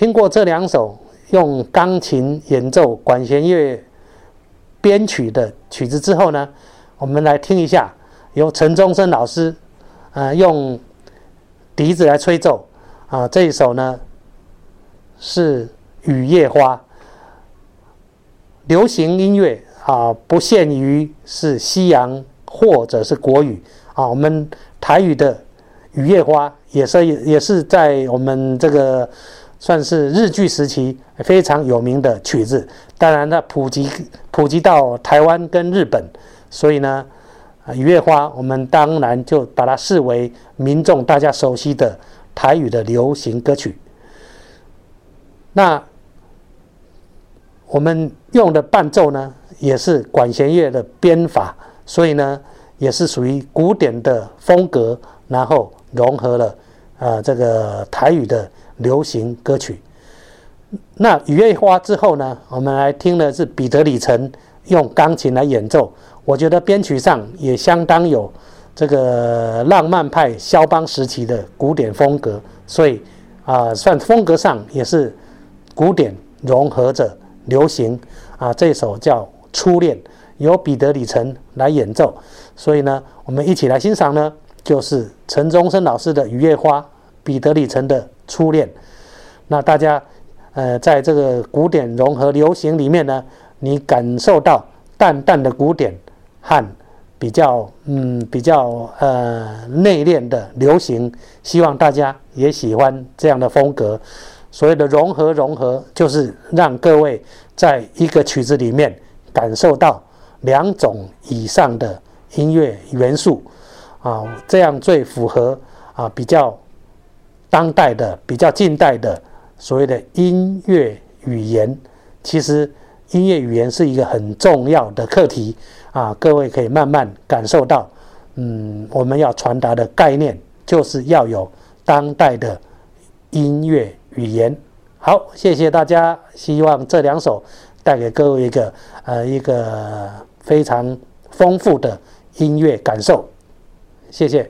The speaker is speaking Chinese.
听过这两首用钢琴演奏管弦乐编曲的曲子之后呢，我们来听一下由陈忠生老师，呃，用笛子来吹奏啊。这一首呢是《雨夜花》，流行音乐啊，不限于是西洋或者是国语啊。我们台语的《雨夜花》也是也是在我们这个。算是日据时期非常有名的曲子，当然它普及普及到台湾跟日本，所以呢，啊，雨夜花我们当然就把它视为民众大家熟悉的台语的流行歌曲。那我们用的伴奏呢，也是管弦乐的编法，所以呢，也是属于古典的风格，然后融合了啊这个台语的。流行歌曲。那《雨夜花》之后呢？我们来听的是彼得李晨用钢琴来演奏。我觉得编曲上也相当有这个浪漫派肖邦时期的古典风格，所以啊，算风格上也是古典融合着流行啊。这首叫《初恋》，由彼得李晨来演奏。所以呢，我们一起来欣赏呢，就是陈宗生老师的《雨夜花》，彼得李晨的。初恋，那大家，呃，在这个古典融合流行里面呢，你感受到淡淡的古典和比较，嗯，比较呃内敛的流行，希望大家也喜欢这样的风格。所谓的融合融合，就是让各位在一个曲子里面感受到两种以上的音乐元素，啊，这样最符合啊比较。当代的比较近代的所谓的音乐语言，其实音乐语言是一个很重要的课题啊！各位可以慢慢感受到，嗯，我们要传达的概念就是要有当代的音乐语言。好，谢谢大家，希望这两首带给各位一个呃一个非常丰富的音乐感受，谢谢。